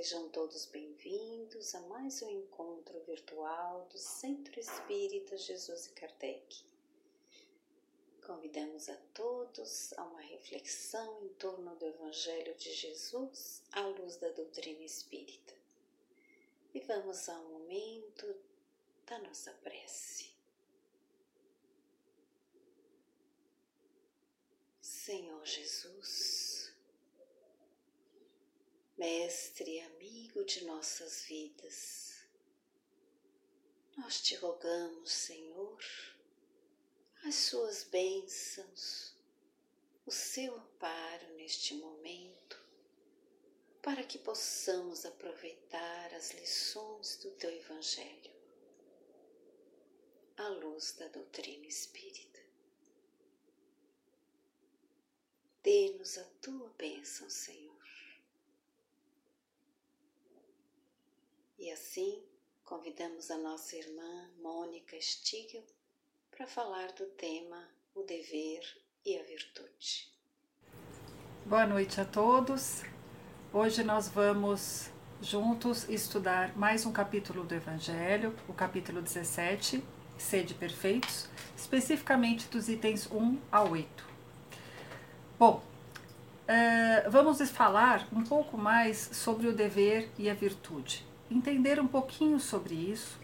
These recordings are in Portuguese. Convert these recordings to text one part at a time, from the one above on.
Sejam todos bem-vindos a mais um encontro virtual do Centro Espírita Jesus e Kardec. Convidamos a todos a uma reflexão em torno do Evangelho de Jesus à luz da doutrina espírita. E vamos ao momento da nossa prece. Senhor Jesus, Mestre e amigo de nossas vidas. Nós te rogamos, Senhor, as suas bênçãos, o seu amparo neste momento, para que possamos aproveitar as lições do teu Evangelho, à luz da doutrina espírita. Dê-nos a tua bênção, Senhor E assim, convidamos a nossa irmã Mônica Stigl para falar do tema o dever e a virtude. Boa noite a todos. Hoje nós vamos juntos estudar mais um capítulo do Evangelho, o capítulo 17, Sede Perfeitos, especificamente dos itens 1 a 8. Bom, uh, vamos falar um pouco mais sobre o dever e a virtude entender um pouquinho sobre isso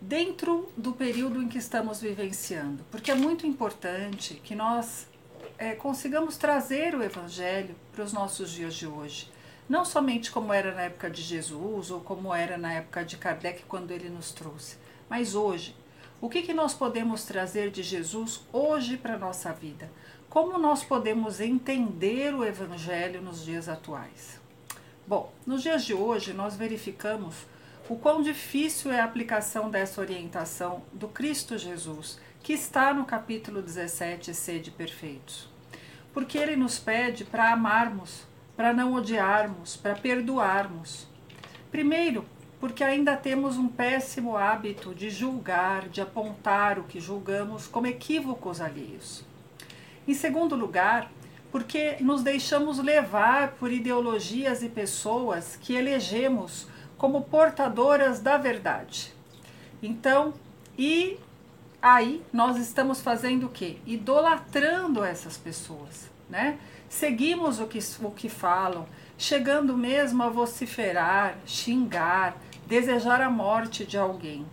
dentro do período em que estamos vivenciando, porque é muito importante que nós é, consigamos trazer o Evangelho para os nossos dias de hoje. Não somente como era na época de Jesus ou como era na época de Kardec quando ele nos trouxe, mas hoje. O que, que nós podemos trazer de Jesus hoje para a nossa vida? Como nós podemos entender o Evangelho nos dias atuais? Bom, nos dias de hoje nós verificamos o quão difícil é a aplicação dessa orientação do Cristo Jesus, que está no capítulo 17, Sede Perfeitos. Porque ele nos pede para amarmos, para não odiarmos, para perdoarmos. Primeiro, porque ainda temos um péssimo hábito de julgar, de apontar o que julgamos como equívocos alheios. Em segundo lugar, porque nos deixamos levar por ideologias e pessoas que elegemos como portadoras da verdade. Então, e aí nós estamos fazendo o quê? Idolatrando essas pessoas, né? Seguimos o que, o que falam, chegando mesmo a vociferar, xingar, desejar a morte de alguém.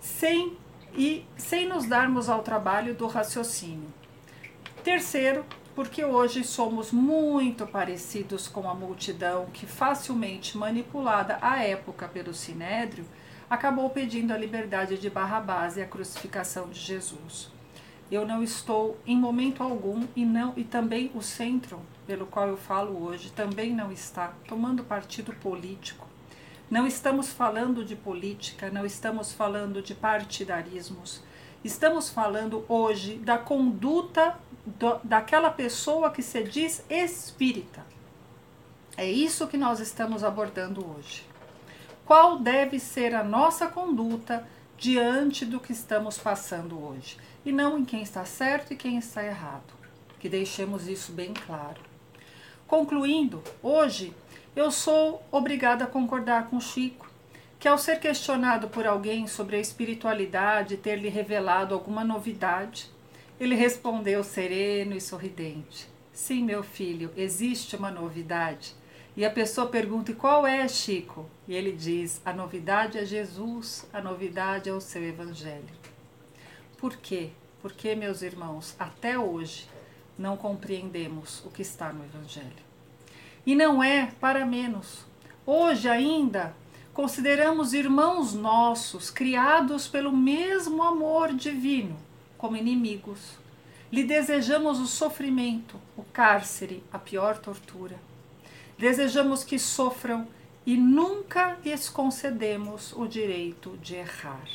Sem e sem nos darmos ao trabalho do raciocínio. Terceiro, porque hoje somos muito parecidos com a multidão que, facilmente manipulada à época pelo sinédrio, acabou pedindo a liberdade de Barrabás e a crucificação de Jesus. Eu não estou em momento algum e não e também o centro pelo qual eu falo hoje também não está tomando partido político. Não estamos falando de política, não estamos falando de partidarismos. Estamos falando hoje da conduta do, daquela pessoa que se diz espírita. É isso que nós estamos abordando hoje. Qual deve ser a nossa conduta diante do que estamos passando hoje? E não em quem está certo e quem está errado. Que deixemos isso bem claro. Concluindo, hoje eu sou obrigada a concordar com Chico que, ao ser questionado por alguém sobre a espiritualidade ter lhe revelado alguma novidade, ele respondeu sereno e sorridente: Sim, meu filho, existe uma novidade. E a pessoa pergunta: E qual é, Chico? E ele diz: A novidade é Jesus, a novidade é o seu Evangelho. Por quê? Porque, meus irmãos, até hoje não compreendemos o que está no Evangelho. E não é para menos. Hoje ainda consideramos irmãos nossos, criados pelo mesmo amor divino, como inimigos. Lhe desejamos o sofrimento, o cárcere, a pior tortura. Desejamos que sofram e nunca lhes concedemos o direito de errar.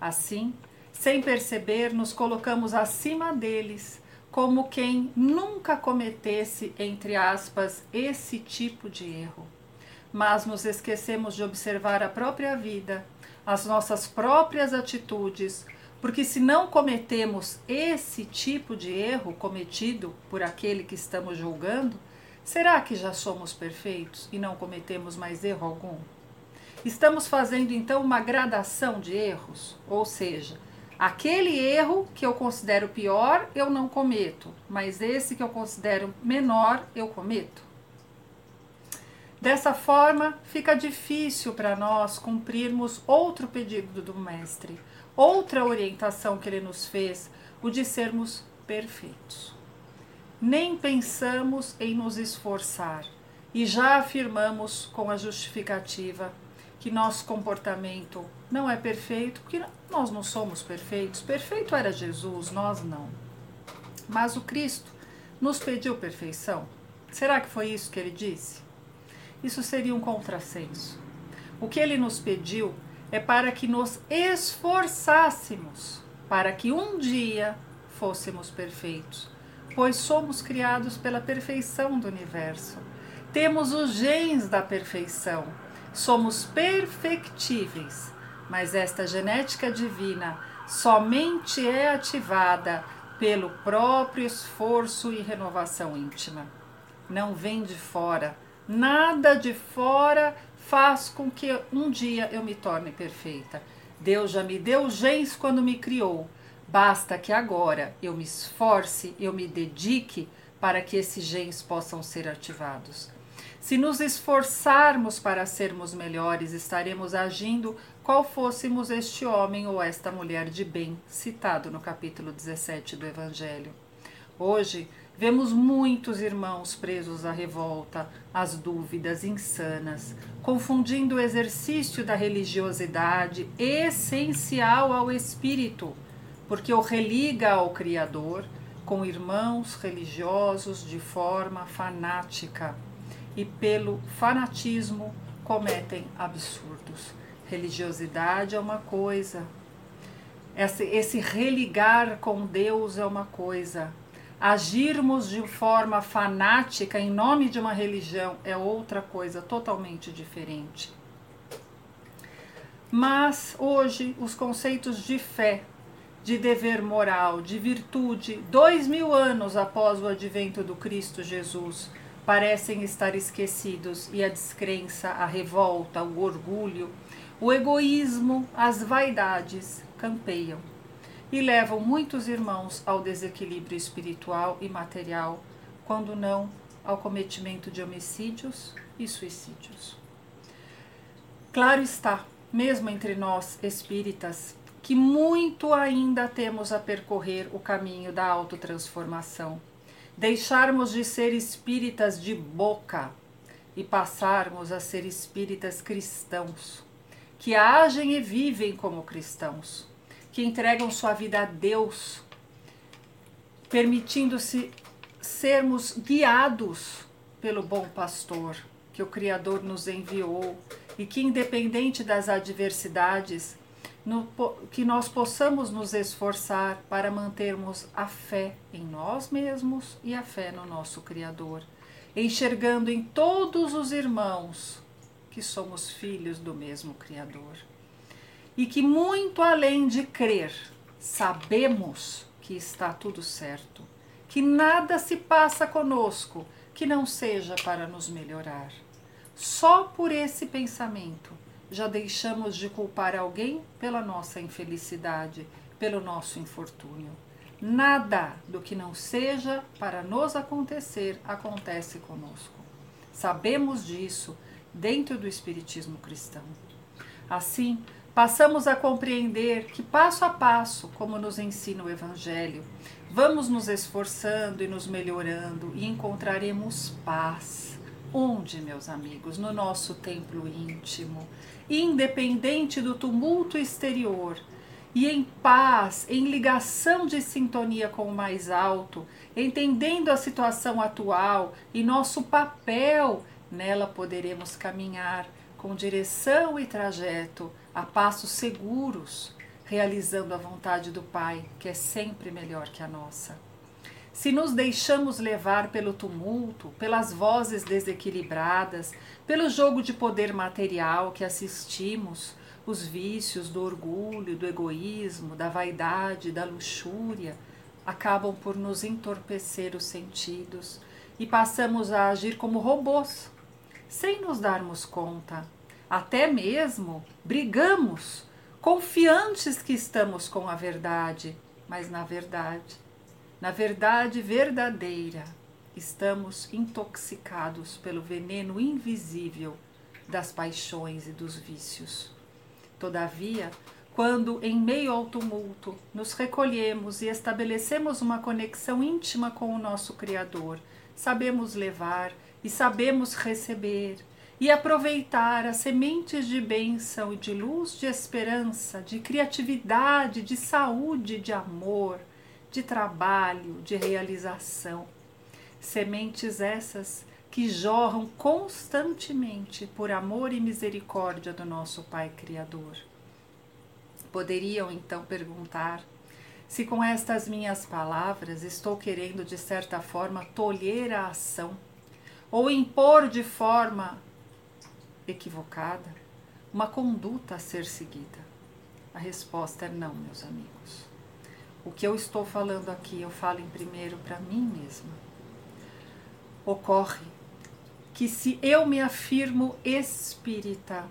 Assim, sem perceber, nos colocamos acima deles, como quem nunca cometesse, entre aspas, esse tipo de erro mas nos esquecemos de observar a própria vida, as nossas próprias atitudes, porque se não cometemos esse tipo de erro cometido por aquele que estamos julgando, Será que já somos perfeitos e não cometemos mais erro algum? Estamos fazendo então uma gradação de erros, ou seja, aquele erro que eu considero pior eu não cometo, mas esse que eu considero menor eu cometo. Dessa forma, fica difícil para nós cumprirmos outro pedido do Mestre, outra orientação que ele nos fez, o de sermos perfeitos. Nem pensamos em nos esforçar e já afirmamos com a justificativa que nosso comportamento não é perfeito, porque nós não somos perfeitos. Perfeito era Jesus, nós não. Mas o Cristo nos pediu perfeição. Será que foi isso que ele disse? Isso seria um contrassenso. O que ele nos pediu é para que nos esforçássemos para que um dia fôssemos perfeitos, pois somos criados pela perfeição do universo. Temos os genes da perfeição somos perfectíveis, mas esta genética divina somente é ativada pelo próprio esforço e renovação íntima. Não vem de fora. Nada de fora faz com que um dia eu me torne perfeita. Deus já me deu genes quando me criou. Basta que agora eu me esforce, eu me dedique para que esses genes possam ser ativados. Se nos esforçarmos para sermos melhores, estaremos agindo qual fôssemos este homem ou esta mulher de bem, citado no capítulo 17 do Evangelho. Hoje, vemos muitos irmãos presos à revolta, às dúvidas insanas, confundindo o exercício da religiosidade essencial ao espírito, porque o religa ao Criador, com irmãos religiosos de forma fanática e pelo fanatismo cometem absurdos. Religiosidade é uma coisa, esse, esse religar com Deus é uma coisa, agirmos de forma fanática em nome de uma religião é outra coisa totalmente diferente. Mas hoje os conceitos de fé, de dever moral, de virtude, dois mil anos após o advento do Cristo Jesus, parecem estar esquecidos e a descrença, a revolta, o orgulho, o egoísmo, as vaidades campeiam e levam muitos irmãos ao desequilíbrio espiritual e material, quando não ao cometimento de homicídios e suicídios. Claro está, mesmo entre nós espíritas, que muito ainda temos a percorrer o caminho da autotransformação deixarmos de ser espíritas de boca e passarmos a ser espíritas cristãos, que agem e vivem como cristãos, que entregam sua vida a Deus, permitindo-se sermos guiados pelo bom pastor que o Criador nos enviou e que, independente das adversidades, no, que nós possamos nos esforçar para mantermos a fé em nós mesmos e a fé no nosso Criador, enxergando em todos os irmãos que somos filhos do mesmo Criador. E que, muito além de crer, sabemos que está tudo certo, que nada se passa conosco que não seja para nos melhorar. Só por esse pensamento já deixamos de culpar alguém pela nossa infelicidade, pelo nosso infortúnio. Nada do que não seja para nos acontecer acontece conosco. Sabemos disso dentro do Espiritismo cristão. Assim, passamos a compreender que, passo a passo, como nos ensina o Evangelho, vamos nos esforçando e nos melhorando e encontraremos paz Onde, meus amigos? No nosso templo íntimo, independente do tumulto exterior, e em paz, em ligação de sintonia com o mais alto, entendendo a situação atual e nosso papel, nela poderemos caminhar com direção e trajeto a passos seguros, realizando a vontade do Pai, que é sempre melhor que a nossa. Se nos deixamos levar pelo tumulto, pelas vozes desequilibradas, pelo jogo de poder material que assistimos, os vícios do orgulho, do egoísmo, da vaidade, da luxúria, acabam por nos entorpecer os sentidos e passamos a agir como robôs, sem nos darmos conta. Até mesmo brigamos, confiantes que estamos com a verdade, mas na verdade, na verdade verdadeira, estamos intoxicados pelo veneno invisível das paixões e dos vícios. Todavia, quando, em meio ao tumulto, nos recolhemos e estabelecemos uma conexão íntima com o nosso Criador, sabemos levar e sabemos receber e aproveitar as sementes de bênção e de luz, de esperança, de criatividade, de saúde, de amor, de trabalho, de realização. Sementes essas que jorram constantemente por amor e misericórdia do nosso Pai Criador. Poderiam então perguntar se com estas minhas palavras estou querendo de certa forma tolher a ação ou impor de forma equivocada uma conduta a ser seguida. A resposta é não, meus amigos. O que eu estou falando aqui, eu falo em primeiro para mim mesma. Ocorre que se eu me afirmo espírita,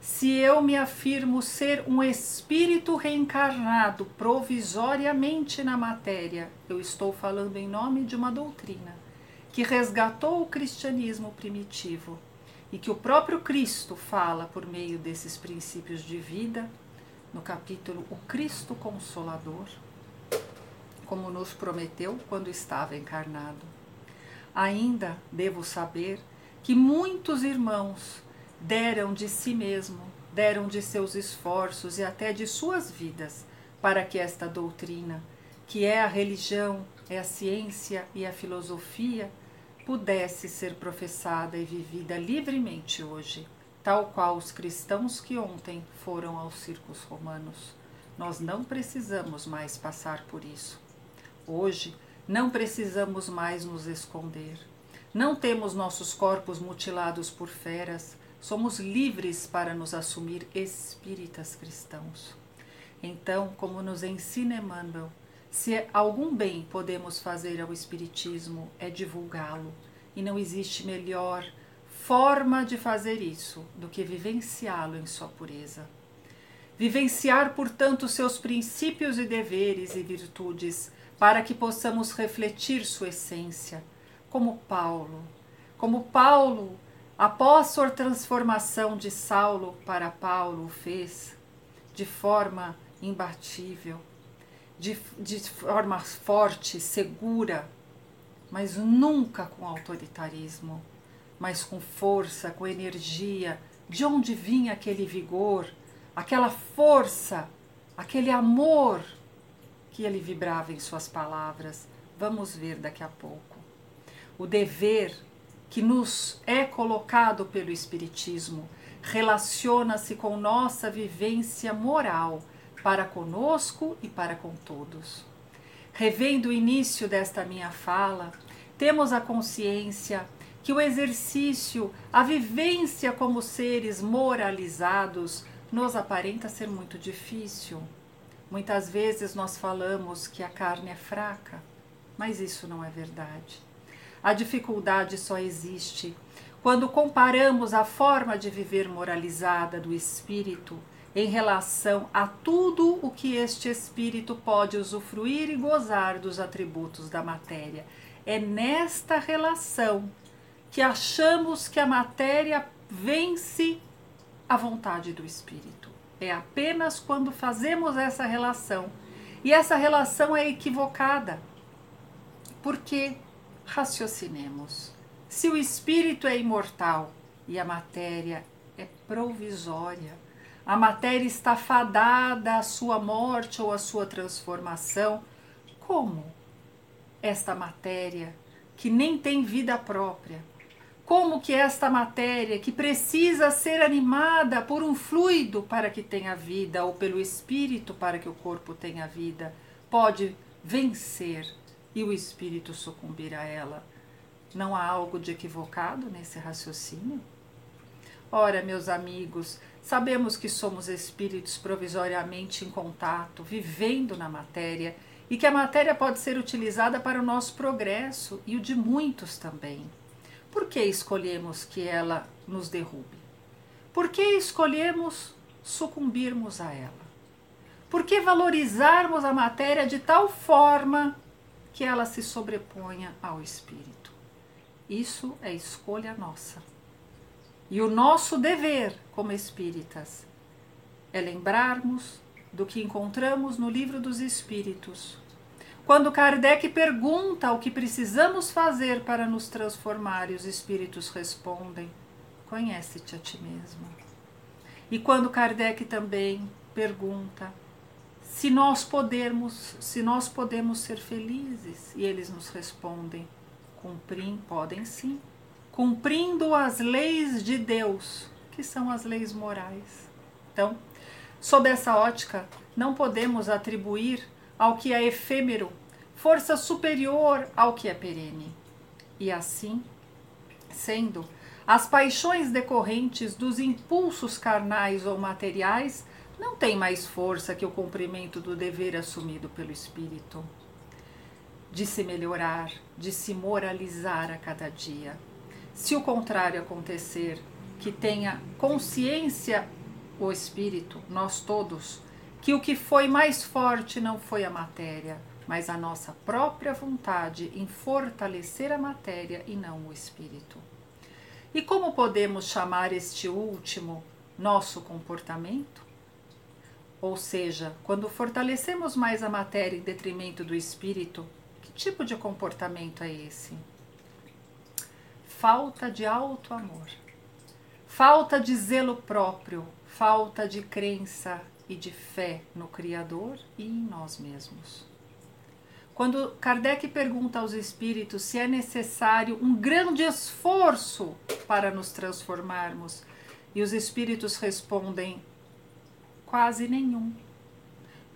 se eu me afirmo ser um espírito reencarnado provisoriamente na matéria, eu estou falando em nome de uma doutrina que resgatou o cristianismo primitivo e que o próprio Cristo fala por meio desses princípios de vida no capítulo O Cristo Consolador, como nos prometeu quando estava encarnado. Ainda devo saber que muitos irmãos deram de si mesmo, deram de seus esforços e até de suas vidas para que esta doutrina, que é a religião, é a ciência e a filosofia, pudesse ser professada e vivida livremente hoje, tal qual os cristãos que ontem foram aos circos romanos. Nós não precisamos mais passar por isso. Hoje, não precisamos mais nos esconder. Não temos nossos corpos mutilados por feras, somos livres para nos assumir espíritas cristãos. Então, como nos ensina Emmanuel, se algum bem podemos fazer ao Espiritismo é divulgá-lo, e não existe melhor forma de fazer isso do que vivenciá-lo em sua pureza. Vivenciar, portanto, seus princípios e deveres e virtudes, para que possamos refletir sua essência, como Paulo. Como Paulo Após sua transformação de Saulo para Paulo, o fez de forma imbatível, de, de forma forte, segura, mas nunca com autoritarismo, mas com força, com energia. De onde vinha aquele vigor, aquela força, aquele amor que ele vibrava em suas palavras? Vamos ver daqui a pouco. O dever que nos é colocado pelo Espiritismo relaciona-se com nossa vivência moral para conosco e para com todos. Revendo o início desta minha fala, temos a consciência que o exercício, a vivência como seres moralizados, nos aparenta ser muito difícil. Muitas vezes nós falamos que a carne é fraca, mas isso não é verdade. A dificuldade só existe quando comparamos a forma de viver moralizada do espírito em relação a tudo o que este espírito pode usufruir e gozar dos atributos da matéria. É nesta relação que achamos que a matéria vence a vontade do espírito. É apenas quando fazemos essa relação. E essa relação é equivocada. Por quê? Raciocinemos. Se o espírito é imortal e a matéria é provisória, a matéria está fadada à sua morte ou à sua transformação, como esta matéria que nem tem vida própria, como que esta matéria que precisa ser animada por um fluido para que tenha vida ou pelo espírito para que o corpo tenha vida, pode vencer e o espírito sucumbir a ela. Não há algo de equivocado nesse raciocínio? Ora, meus amigos, sabemos que somos espíritos provisoriamente em contato, vivendo na matéria e que a matéria pode ser utilizada para o nosso progresso e o de muitos também. Por que escolhemos que ela nos derrube? Por que escolhemos sucumbirmos a ela? Por que valorizarmos a matéria de tal forma que ela se sobreponha ao espírito? Isso é escolha nossa. E o nosso dever como espíritas é lembrarmos do que encontramos no Livro dos Espíritos. Quando Kardec pergunta o que precisamos fazer para nos transformar, e os espíritos respondem: Conhece-te a ti mesmo. E quando Kardec também pergunta se nós podemos, se nós podemos ser felizes, e eles nos respondem: Cumprim, podem sim, cumprindo as leis de Deus, que são as leis morais. Então, Sob essa ótica, não podemos atribuir ao que é efêmero força superior ao que é perene. E assim, sendo, as paixões decorrentes dos impulsos carnais ou materiais não têm mais força que o cumprimento do dever assumido pelo espírito, de se melhorar, de se moralizar a cada dia. Se o contrário acontecer, que tenha consciência o espírito, nós todos, que o que foi mais forte não foi a matéria, mas a nossa própria vontade em fortalecer a matéria e não o espírito. E como podemos chamar este último nosso comportamento? Ou seja, quando fortalecemos mais a matéria em detrimento do espírito, que tipo de comportamento é esse? Falta de alto amor, falta de zelo próprio, falta de crença e de fé no Criador e em nós mesmos. Quando Kardec pergunta aos espíritos se é necessário um grande esforço para nos transformarmos, e os espíritos respondem: quase nenhum.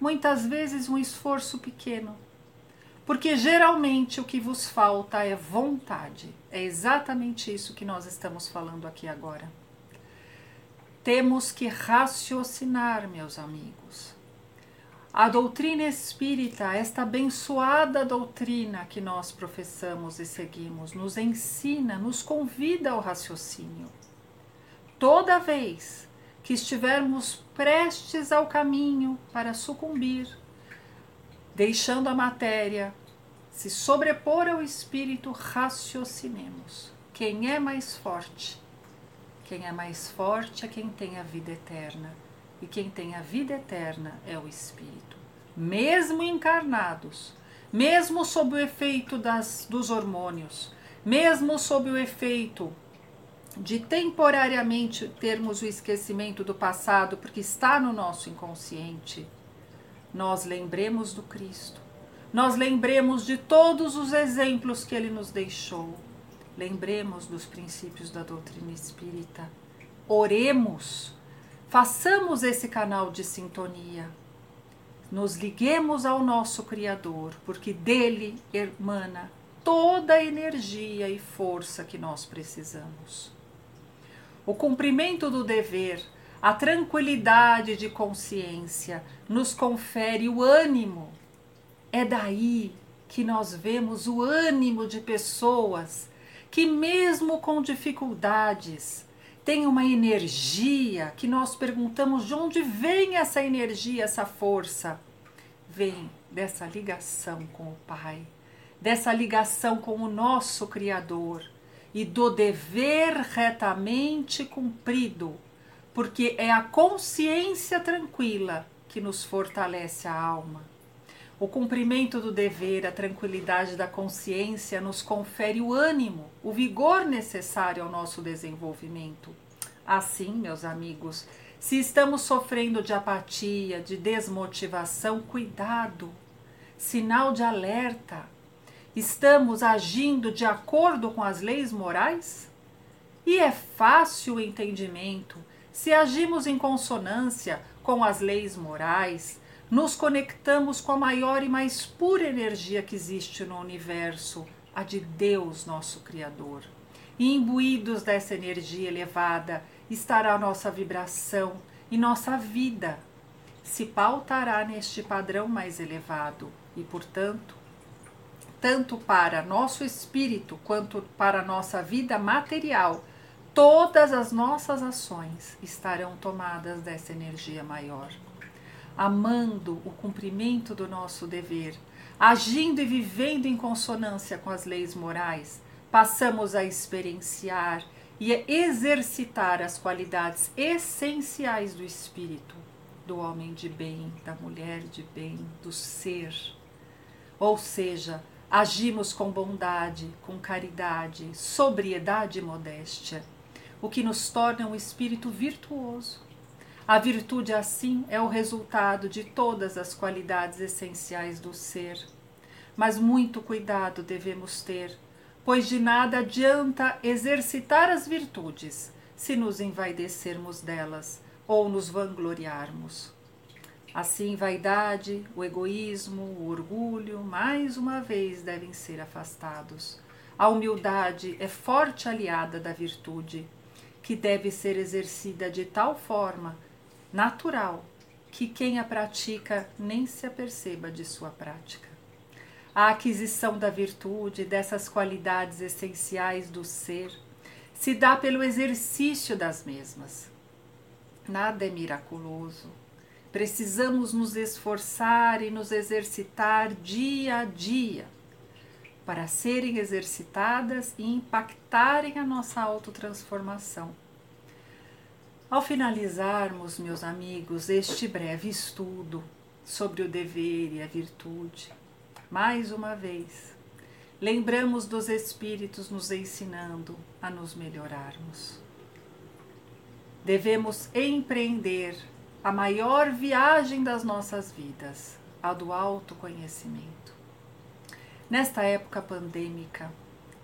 Muitas vezes um esforço pequeno. Porque geralmente o que vos falta é vontade. É exatamente isso que nós estamos falando aqui agora. Temos que raciocinar, meus amigos. A doutrina espírita, esta abençoada doutrina que nós professamos e seguimos, nos ensina, nos convida ao raciocínio. Toda vez que estivermos prestes ao caminho para sucumbir, deixando a matéria se sobrepor ao espírito, raciocinemos. Quem é mais forte? Quem é mais forte é quem tem a vida eterna. E quem tem a vida eterna é o Espírito. Mesmo encarnados, mesmo sob o efeito das, dos hormônios, mesmo sob o efeito de temporariamente termos o esquecimento do passado, porque está no nosso inconsciente, nós lembremos do Cristo, nós lembremos de todos os exemplos que ele nos deixou Lembremos dos princípios da doutrina espírita. Oremos, façamos esse canal de sintonia. Nos liguemos ao nosso Criador, porque dele emana toda a energia e força que nós precisamos. O cumprimento do dever, a tranquilidade de consciência nos confere o ânimo. É daí que nós vemos o ânimo de pessoas que, mesmo com dificuldades, tem uma energia que nós perguntamos de onde vem essa energia, essa força. Vem dessa ligação com o Pai, dessa ligação com o nosso Criador e do dever retamente cumprido, porque é a consciência tranquila que nos fortalece a alma. O cumprimento do dever, a tranquilidade da consciência nos confere o ânimo, o vigor necessário ao nosso desenvolvimento. Assim, meus amigos, se estamos sofrendo de apatia, de desmotivação, cuidado, sinal de alerta. Estamos agindo de acordo com as leis morais? E é fácil o entendimento se agimos em consonância com as leis morais, nos conectamos com a maior e mais pura energia que existe no universo, a de Deus, nosso Criador. E imbuídos dessa energia elevada estará nossa vibração e nossa vida se pautará neste padrão mais elevado, e, portanto, tanto para nosso espírito quanto para nossa vida material, todas as nossas ações estarão tomadas dessa energia maior. Amando o cumprimento do nosso dever, agindo e vivendo em consonância com as leis morais, passamos a experienciar e a exercitar as qualidades essenciais do espírito, do homem de bem, da mulher de bem, do ser. Ou seja, agimos com bondade, com caridade, sobriedade e modéstia, o que nos torna um espírito virtuoso. A virtude, assim, é o resultado de todas as qualidades essenciais do ser. Mas muito cuidado devemos ter pois de nada adianta exercitar as virtudes se nos envaidecermos delas ou nos vangloriarmos. Assim, vaidade, o egoísmo, o orgulho, mais uma vez devem ser afastados. A humildade é forte aliada da virtude, que deve ser exercida de tal forma natural que quem a pratica nem se aperceba de sua prática. A aquisição da virtude, dessas qualidades essenciais do ser, se dá pelo exercício das mesmas. Nada é miraculoso. Precisamos nos esforçar e nos exercitar dia a dia para serem exercitadas e impactarem a nossa autotransformação. Ao finalizarmos, meus amigos, este breve estudo sobre o dever e a virtude, mais uma vez, lembramos dos Espíritos nos ensinando a nos melhorarmos. Devemos empreender a maior viagem das nossas vidas, a do autoconhecimento. Nesta época pandêmica,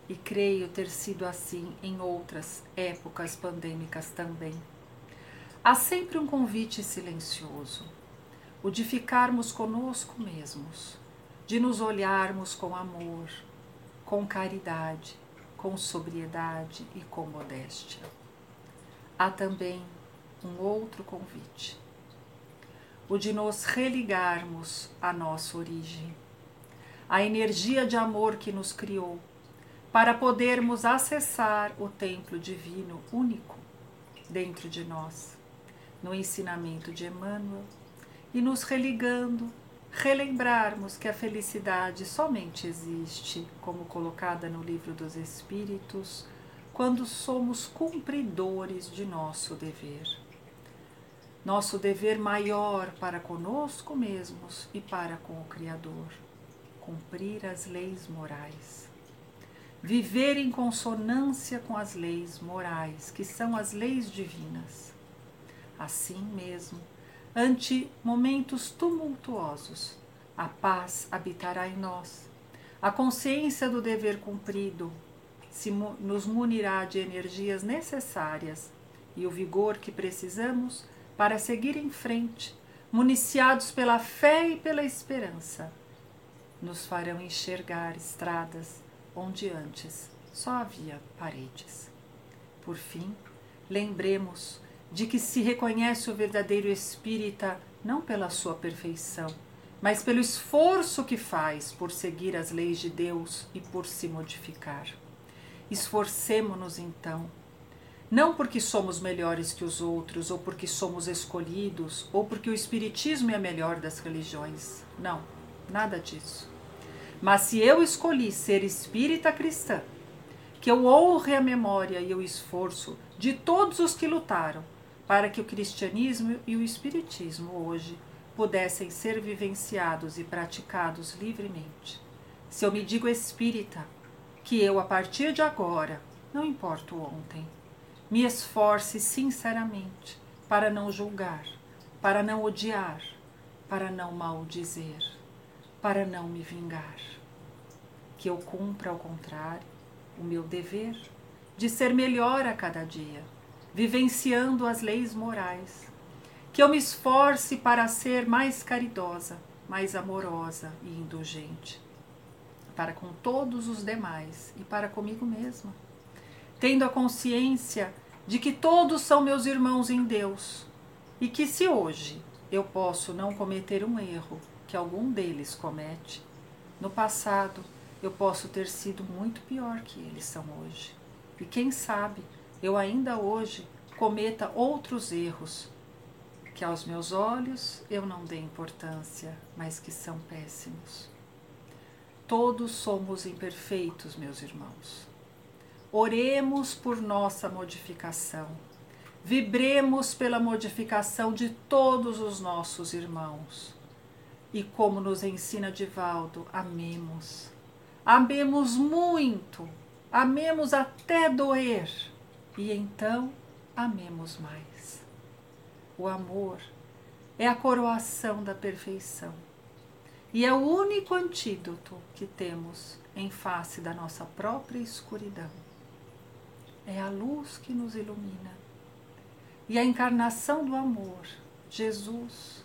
e creio ter sido assim em outras épocas pandêmicas também, há sempre um convite silencioso, o de ficarmos conosco mesmos de nos olharmos com amor, com caridade, com sobriedade e com modéstia. Há também um outro convite, o de nos religarmos à nossa origem, à energia de amor que nos criou, para podermos acessar o templo divino único dentro de nós, no ensinamento de Emmanuel, e nos religando relembrarmos que a felicidade somente existe, como colocada no Livro dos Espíritos, quando somos cumpridores de nosso dever. Nosso dever maior para conosco mesmos e para com o Criador, cumprir as leis morais. Viver em consonância com as leis morais, que são as leis divinas. Assim mesmo, ante momentos tumultuosos. A paz habitará em nós. A consciência do dever cumprido se nos munirá de energias necessárias e o vigor que precisamos para seguir em frente, municiados pela fé e pela esperança. Nos farão enxergar estradas onde antes só havia paredes. Por fim, lembremos de que se reconhece o verdadeiro espírita não pela sua perfeição, mas pelo esforço que faz por seguir as leis de Deus e por se modificar. Esforcemo-nos então, não porque somos melhores que os outros, ou porque somos escolhidos, ou porque o Espiritismo é a melhor das religiões. Não, nada disso. Mas se eu escolhi ser espírita cristã, que eu honre a memória e o esforço de todos os que lutaram para que o cristianismo e o espiritismo hoje pudessem ser vivenciados e praticados livremente. Se eu me digo espírita, que eu a partir de agora, não importa o ontem, me esforce sinceramente para não julgar, para não odiar, para não maldizer, para não me vingar. Que eu cumpra, ao contrário, o meu dever de ser melhor a cada dia vivenciando as leis morais. Que eu me esforce para ser mais caridosa, mais amorosa e indulgente, para com todos os demais e para comigo mesma, tendo a consciência de que todos são meus irmãos em Deus e que se hoje eu posso não cometer um erro, que algum deles comete, no passado eu posso ter sido muito pior que eles são hoje. E quem sabe eu ainda hoje cometa outros erros que aos meus olhos eu não dei importância, mas que são péssimos. Todos somos imperfeitos, meus irmãos. Oremos por nossa modificação. Vibremos pela modificação de todos os nossos irmãos. E como nos ensina Divaldo, amemos. Amemos muito, amemos até doer, e então amemos mais. O amor é a coroação da perfeição e é o único antídoto que temos em face da nossa própria escuridão. É a luz que nos ilumina. E a encarnação do amor, Jesus,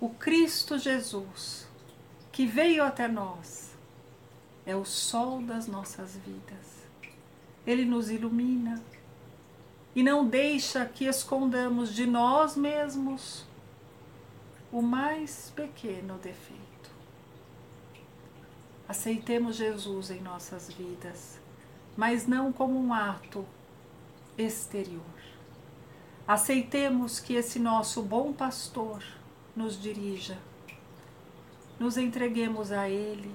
o Cristo Jesus, que veio até nós, é o sol das nossas vidas. Ele nos ilumina e não deixa que escondamos de nós mesmos o mais pequeno defeito. Aceitemos Jesus em nossas vidas, mas não como um ato exterior. Aceitemos que esse nosso bom pastor nos dirija. Nos entreguemos a Ele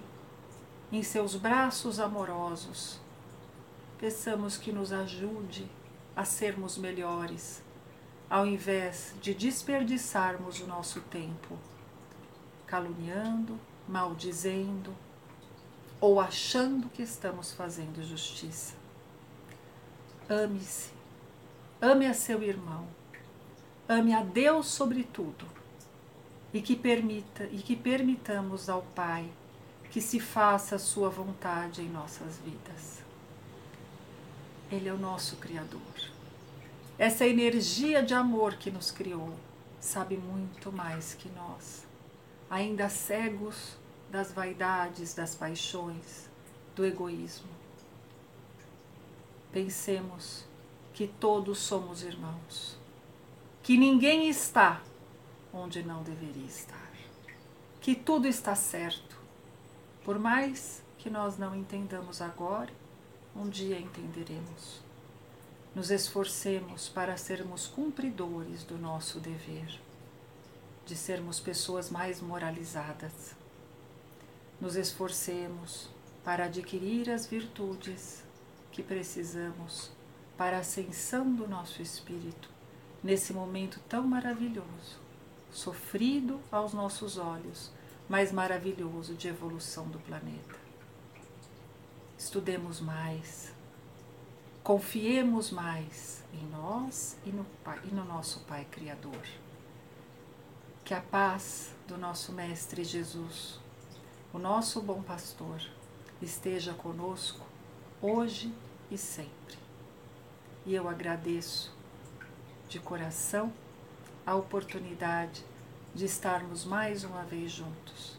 em seus braços amorosos. Peçamos que nos ajude a sermos melhores, ao invés de desperdiçarmos o nosso tempo caluniando, maldizendo, ou achando que estamos fazendo justiça. Ame-se, ame a seu irmão, ame a Deus sobre tudo e que permita e que permitamos ao Pai que se faça a sua vontade em nossas vidas. Ele é o nosso criador. Essa energia de amor que nos criou sabe muito mais que nós. Ainda cegos das vaidades, das paixões, do egoísmo. Pensemos que todos somos irmãos, que ninguém está onde não deveria estar, que tudo está certo, por mais que nós não entendamos agora, um dia entenderemos. Nos esforcemos para sermos cumpridores do nosso dever, de sermos pessoas mais moralizadas nos esforcemos para adquirir as virtudes que precisamos para a ascensão do nosso espírito nesse momento tão maravilhoso, sofrido aos nossos olhos, mas maravilhoso de evolução do planeta. Estudemos mais, confiemos mais em nós e no, e no nosso Pai Criador. Que a paz do nosso Mestre Jesus o nosso bom pastor, esteja conosco hoje e sempre. E eu agradeço de coração a oportunidade de estarmos mais uma vez juntos.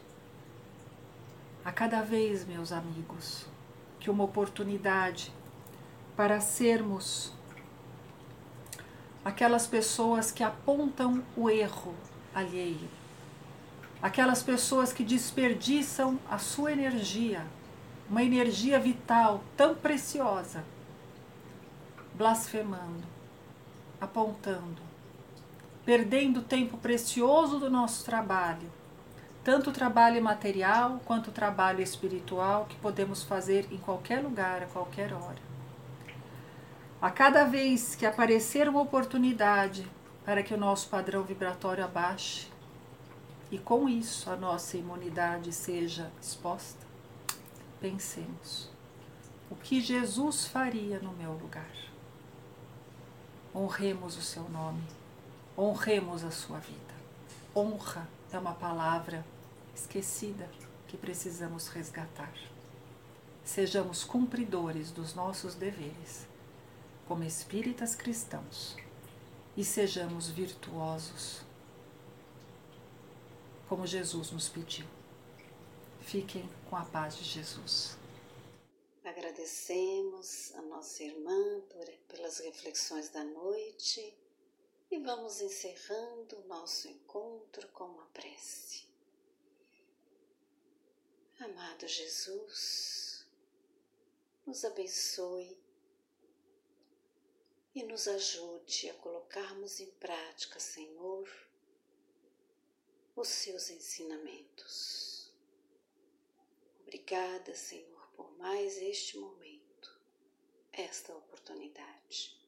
A cada vez, meus amigos, que uma oportunidade para sermos aquelas pessoas que apontam o erro alheio. Aquelas pessoas que desperdiçam a sua energia, uma energia vital tão preciosa, blasfemando, apontando, perdendo tempo precioso do nosso trabalho, tanto o trabalho material quanto o trabalho espiritual que podemos fazer em qualquer lugar, a qualquer hora. A cada vez que aparecer uma oportunidade para que o nosso padrão vibratório abaixe, e com isso a nossa imunidade seja exposta, pensemos: o que Jesus faria no meu lugar? Honremos o seu nome, honremos a sua vida. Honra é uma palavra esquecida que precisamos resgatar. Sejamos cumpridores dos nossos deveres como espíritas cristãos e sejamos virtuosos como Jesus nos pediu. Fiquem com a paz de Jesus. Agradecemos a nossa irmã por, pelas reflexões da noite e vamos encerrando o nosso encontro com uma prece. Amado Jesus, nos abençoe e nos ajude a colocarmos em prática, Senhor, os seus ensinamentos. Obrigada, Senhor, por mais este momento, esta oportunidade.